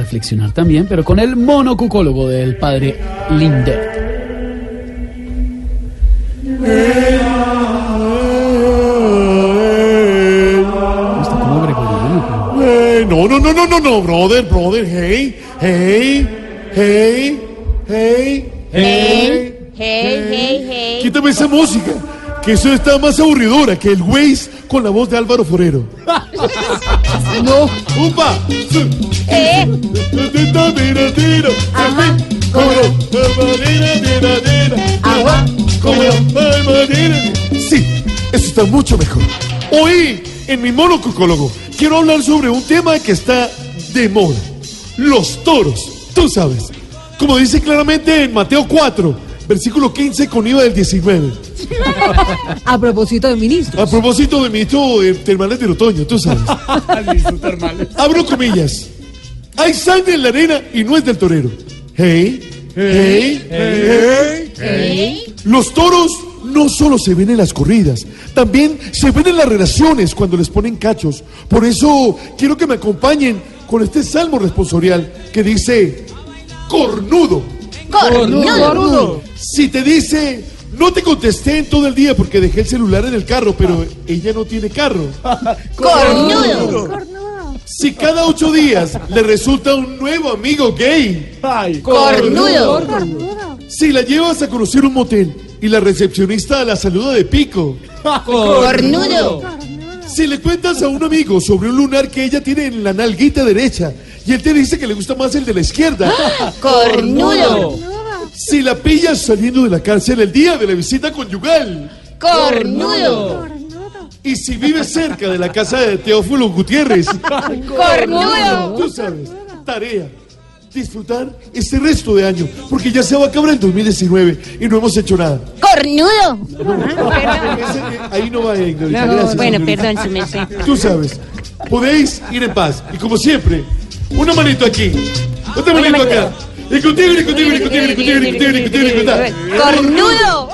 reflexionar también, pero con el monocucólogo del padre pero- Eh, no, no, no, no, no, no, brother, brother, hey, hey, hey, hey, Hey, hey, hey, hey. Quítame esa música, que eso está más aburridora que el Waze con la voz de Álvaro Forero. No, ¡Upa! Eh, Ajá. Ajá. Sí, eso está mucho mejor. Hoy, en mi monocucólogo, quiero hablar sobre un tema que está de moda. Los toros, tú sabes. Como dice claramente en Mateo 4, versículo 15 con IVA del 19. A propósito de ministro. A propósito de mi hito de termales del otoño, tú sabes. Abro comillas. Hay sangre en la arena y no es del torero. Hey, hey, hey, hey. Los toros no solo se ven en las corridas, también se ven en las relaciones cuando les ponen cachos. Por eso quiero que me acompañen con este salmo responsorial que dice, cornudo. Cornudo. Si te dice, no te contesté en todo el día porque dejé el celular en el carro, pero ella no tiene carro. Cornudo. Si cada ocho días le resulta un nuevo amigo gay. Cornudo. Si la llevas a conocer un motel y la recepcionista la saluda de pico. Cornudo. Si le cuentas a un amigo sobre un lunar que ella tiene en la nalguita derecha y él te dice que le gusta más el de la izquierda. Cornudo. Si la pillas saliendo de la cárcel el día de la visita conyugal. Cornudo. Y si vives cerca de la casa de Teófilo Gutiérrez. Cornudo. Tú sabes, tarea. Disfrutar este resto de año, porque ya se va a acabar el 2019 y no hemos hecho nada. Cornudo. Ese- ahí no va, eh, Ignorita. No, Gracias, bueno, señorita. perdón, su merced. Tú sabes, podéis ir en paz. Y como siempre, una manito aquí, otra manito manito. acá. Y contigo, y contigo, y contigo. Cornudo.